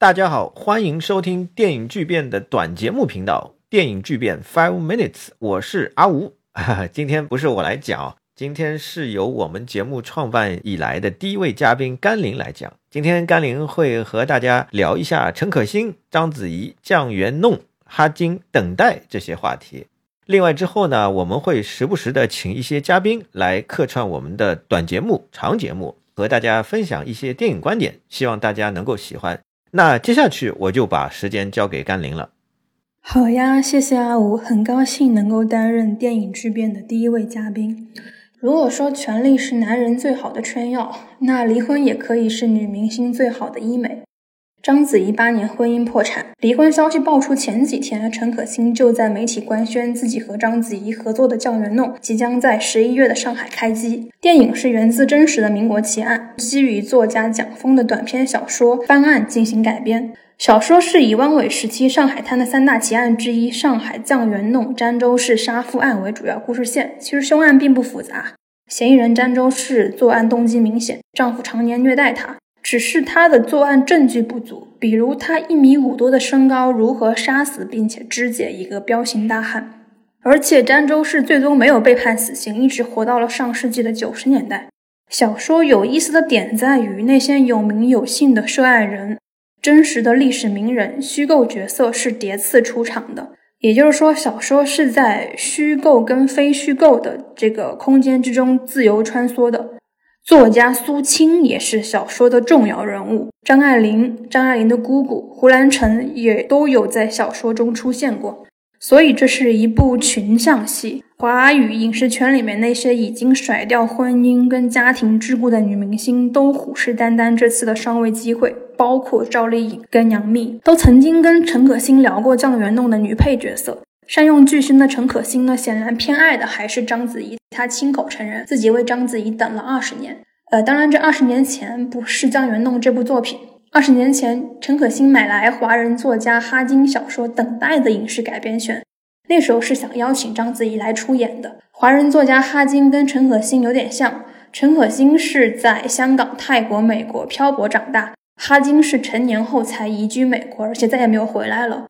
大家好，欢迎收听电影巨变的短节目频道《电影巨变 Five Minutes》，我是阿吴。今天不是我来讲，今天是由我们节目创办以来的第一位嘉宾甘霖来讲。今天甘霖会和大家聊一下陈可辛、章子怡、酱园弄、哈金等待这些话题。另外之后呢，我们会时不时的请一些嘉宾来客串我们的短节目、长节目，和大家分享一些电影观点，希望大家能够喜欢。那接下去我就把时间交给甘霖了。好呀，谢谢阿吴，很高兴能够担任电影巨变的第一位嘉宾。如果说权力是男人最好的圈药，那离婚也可以是女明星最好的医美。章子怡八年婚姻破产，离婚消息爆出前几天，陈可辛就在媒体官宣自己和章子怡合作的《酱园弄》即将在十一月的上海开机。电影是源自真实的民国奇案，基于作家蒋峰的短篇小说翻案进行改编。小说是以汪伪时期上海滩的三大奇案之一——上海酱园弄詹州市杀夫案为主要故事线。其实凶案并不复杂，嫌疑人詹州市作案动机明显，丈夫常年虐待她。只是他的作案证据不足，比如他一米五多的身高如何杀死并且肢解一个彪形大汉？而且詹州市最终没有被判死刑，一直活到了上世纪的九十年代。小说有意思的点在于那些有名有姓的涉案人，真实的历史名人，虚构角色是叠次出场的。也就是说，小说是在虚构跟非虚构的这个空间之中自由穿梭的。作家苏青也是小说的重要人物，张爱玲、张爱玲的姑姑胡兰成也都有在小说中出现过，所以这是一部群像戏。华语影视圈里面那些已经甩掉婚姻跟家庭桎梏的女明星都虎视眈眈这次的上位机会，包括赵丽颖跟杨幂都曾经跟陈可辛聊过《酱园弄》的女配角色。善用巨星的陈可辛呢，显然偏爱的还是章子怡。他亲口承认自己为章子怡等了二十年。呃，当然，这二十年前不是《酱园弄》这部作品。二十年前，陈可辛买来华人作家哈金小说《等待》的影视改编权，那时候是想邀请章子怡来出演的。华人作家哈金跟陈可辛有点像，陈可辛是在香港、泰国、美国漂泊长大，哈金是成年后才移居美国，而且再也没有回来了。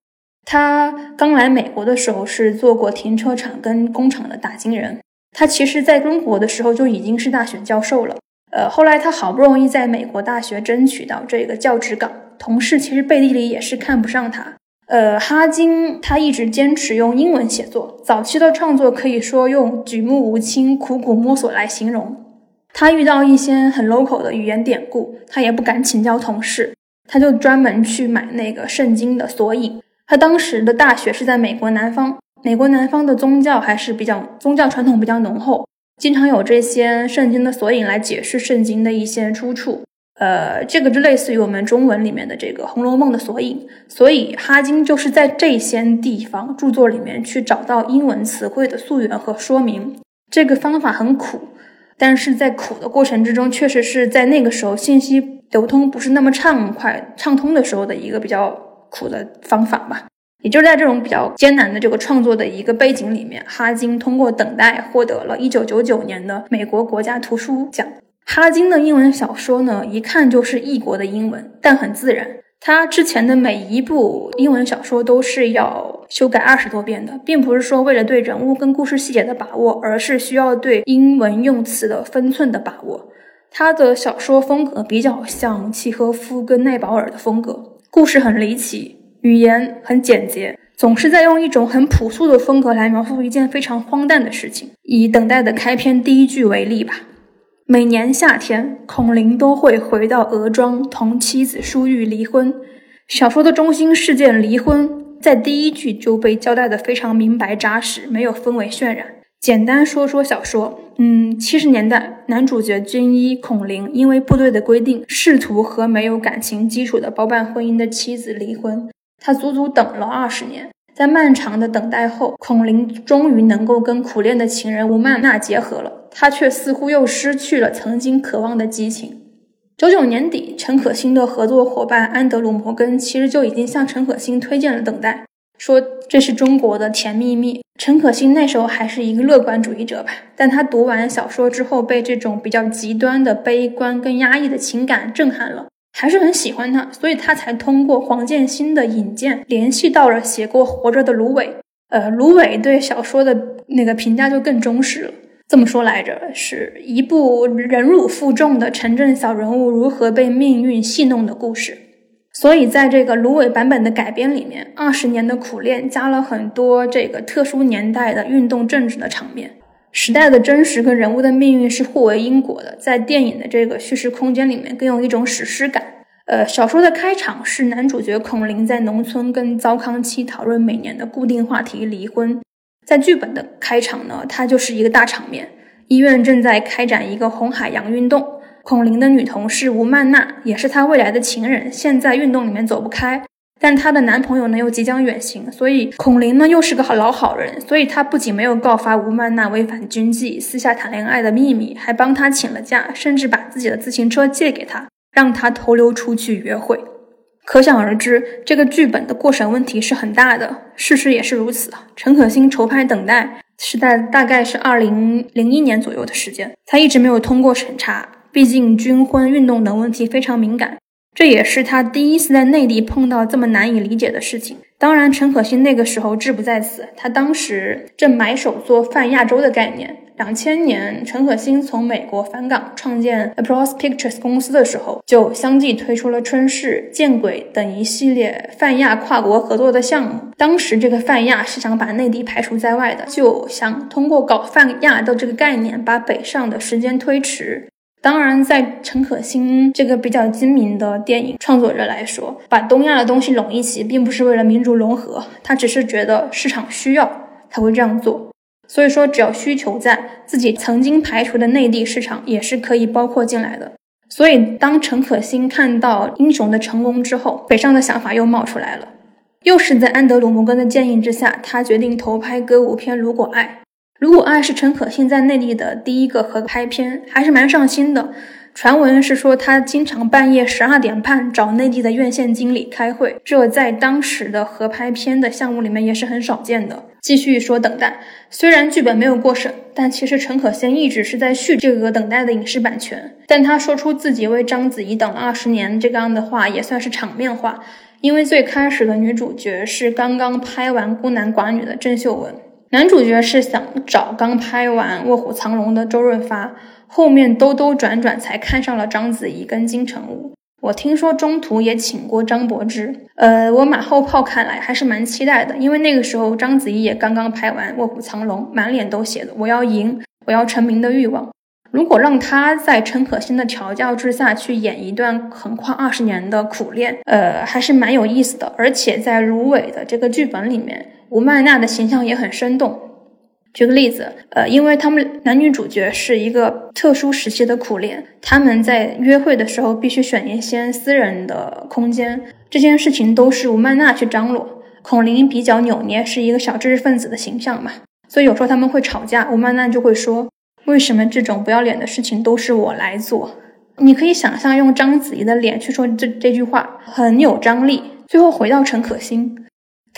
他刚来美国的时候是做过停车场跟工厂的打金人，他其实在中国的时候就已经是大学教授了。呃，后来他好不容易在美国大学争取到这个教职岗，同事其实背地里也是看不上他。呃，哈金他一直坚持用英文写作，早期的创作可以说用举目无亲、苦苦摸索来形容。他遇到一些很 local 的语言典故，他也不敢请教同事，他就专门去买那个圣经的索引。他当时的大学是在美国南方，美国南方的宗教还是比较宗教传统比较浓厚。经常有这些圣经的索引来解释圣经的一些出处，呃，这个就类似于我们中文里面的这个《红楼梦》的索引。所以哈金就是在这些地方著作里面去找到英文词汇的溯源和说明。这个方法很苦，但是在苦的过程之中，确实是在那个时候信息流通不是那么畅快、畅通的时候的一个比较苦的方法吧。也就是在这种比较艰难的这个创作的一个背景里面，哈金通过等待获得了一九九九年的美国国家图书奖。哈金的英文小说呢，一看就是异国的英文，但很自然。他之前的每一部英文小说都是要修改二十多遍的，并不是说为了对人物跟故事细节的把握，而是需要对英文用词的分寸的把握。他的小说风格比较像契诃夫跟奈保尔的风格，故事很离奇。语言很简洁，总是在用一种很朴素的风格来描述一件非常荒诞的事情。以《等待》的开篇第一句为例吧：每年夏天，孔林都会回到俄庄同妻子舒玉离婚。小说的中心事件离婚，在第一句就被交代的非常明白扎实，没有氛围渲染。简单说说小说，嗯，七十年代，男主角军医孔林因为部队的规定，试图和没有感情基础的包办婚姻的妻子离婚。他足足等了二十年，在漫长的等待后，孔林终于能够跟苦恋的情人吴曼娜结合了。他却似乎又失去了曾经渴望的激情。九九年底，陈可辛的合作伙伴安德鲁·摩根其实就已经向陈可辛推荐了《等待》，说这是中国的甜蜜蜜。陈可辛那时候还是一个乐观主义者吧，但他读完小说之后，被这种比较极端的悲观跟压抑的情感震撼了。还是很喜欢他，所以他才通过黄建新的引荐联系到了写过《活着》的芦苇。呃，芦苇对小说的那个评价就更忠实了。这么说来着，是一部忍辱负重的城镇小人物如何被命运戏弄的故事。所以，在这个芦苇版本的改编里面，二十年的苦练加了很多这个特殊年代的运动政治的场面。时代的真实跟人物的命运是互为因果的，在电影的这个叙事空间里面更有一种史诗感。呃，小说的开场是男主角孔林在农村跟糟糠妻讨论每年的固定话题离婚。在剧本的开场呢，它就是一个大场面，医院正在开展一个红海洋运动，孔林的女同事吴曼娜也是他未来的情人，现在运动里面走不开，但她的男朋友呢又即将远行，所以孔林呢又是个老好人，所以他不仅没有告发吴曼娜违反军纪、私下谈恋爱的秘密，还帮她请了假，甚至把自己的自行车借给她，让她偷溜出去约会。可想而知，这个剧本的过审问题是很大的。事实也是如此。陈可辛筹拍《等待》是在大概是二零零一年左右的时间，他一直没有通过审查。毕竟军婚、运动等问题非常敏感，这也是他第一次在内地碰到这么难以理解的事情。当然，陈可辛那个时候志不在此，他当时正埋首做泛亚洲的概念。两千年，陈可辛从美国返港创建 Applause Pictures 公司的时候，就相继推出了《春逝》《见鬼》等一系列泛亚跨国合作的项目。当时这个泛亚是想把内地排除在外的，就想通过搞泛亚的这个概念，把北上的时间推迟。当然，在陈可辛这个比较精明的电影创作者来说，把东亚的东西拢一起，并不是为了民族融合，他只是觉得市场需要才会这样做。所以说，只要需求在，自己曾经排除的内地市场也是可以包括进来的。所以，当陈可辛看到《英雄》的成功之后，北上的想法又冒出来了。又是在安德鲁·摩根的建议之下，他决定投拍歌舞片《如果爱》。《如果爱》是陈可辛在内地的第一个合拍片，还是蛮上心的。传闻是说，他经常半夜十二点半找内地的院线经理开会，这在当时的合拍片的项目里面也是很少见的。继续说，等待虽然剧本没有过审，但其实陈可辛一直是在续这个等待的影视版权。但他说出自己为章子怡等了二十年这个样的话，也算是场面话。因为最开始的女主角是刚刚拍完孤男寡女的郑秀文，男主角是想找刚拍完卧虎藏龙的周润发。后面兜兜转转才看上了章子怡跟金城武。我听说中途也请过张柏芝。呃，我马后炮看来还是蛮期待的，因为那个时候章子怡也刚刚拍完《卧虎藏龙》，满脸都写的我要赢，我要成名的欲望。如果让她在陈可辛的调教之下去演一段横跨二十年的苦练，呃，还是蛮有意思的。而且在芦苇的这个剧本里面，吴曼娜的形象也很生动。举个例子，呃，因为他们男女主角是一个特殊时期的苦恋，他们在约会的时候必须选一些私人的空间，这件事情都是吴曼娜去张罗。孔林比较扭捏，是一个小知识分子的形象嘛，所以有时候他们会吵架，吴曼娜就会说：“为什么这种不要脸的事情都是我来做？”你可以想象用章子怡的脸去说这这句话，很有张力。最后回到陈可辛。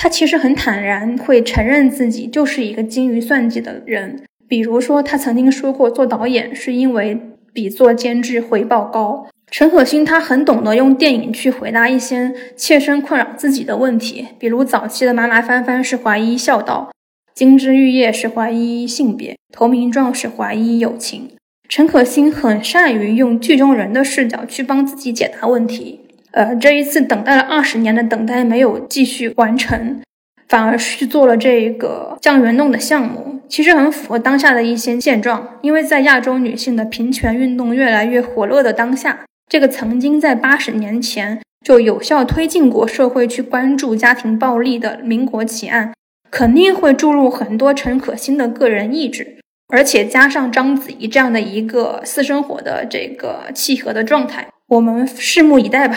他其实很坦然，会承认自己就是一个精于算计的人。比如说，他曾经说过，做导演是因为比做监制回报高。陈可辛他很懂得用电影去回答一些切身困扰自己的问题，比如早期的《麻麻翻翻》是怀疑孝道，《金枝玉叶》是怀疑性别，《投名状》是怀疑友情。陈可辛很善于用剧中人的视角去帮自己解答问题。呃，这一次等待了二十年的等待没有继续完成，反而是做了这个降元洞的项目，其实很符合当下的一些现状。因为在亚洲女性的平权运动越来越火热的当下，这个曾经在八十年前就有效推进过社会去关注家庭暴力的民国奇案，肯定会注入很多陈可辛的个人意志，而且加上章子怡这样的一个私生活的这个契合的状态。我们拭目以待吧，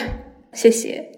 谢谢。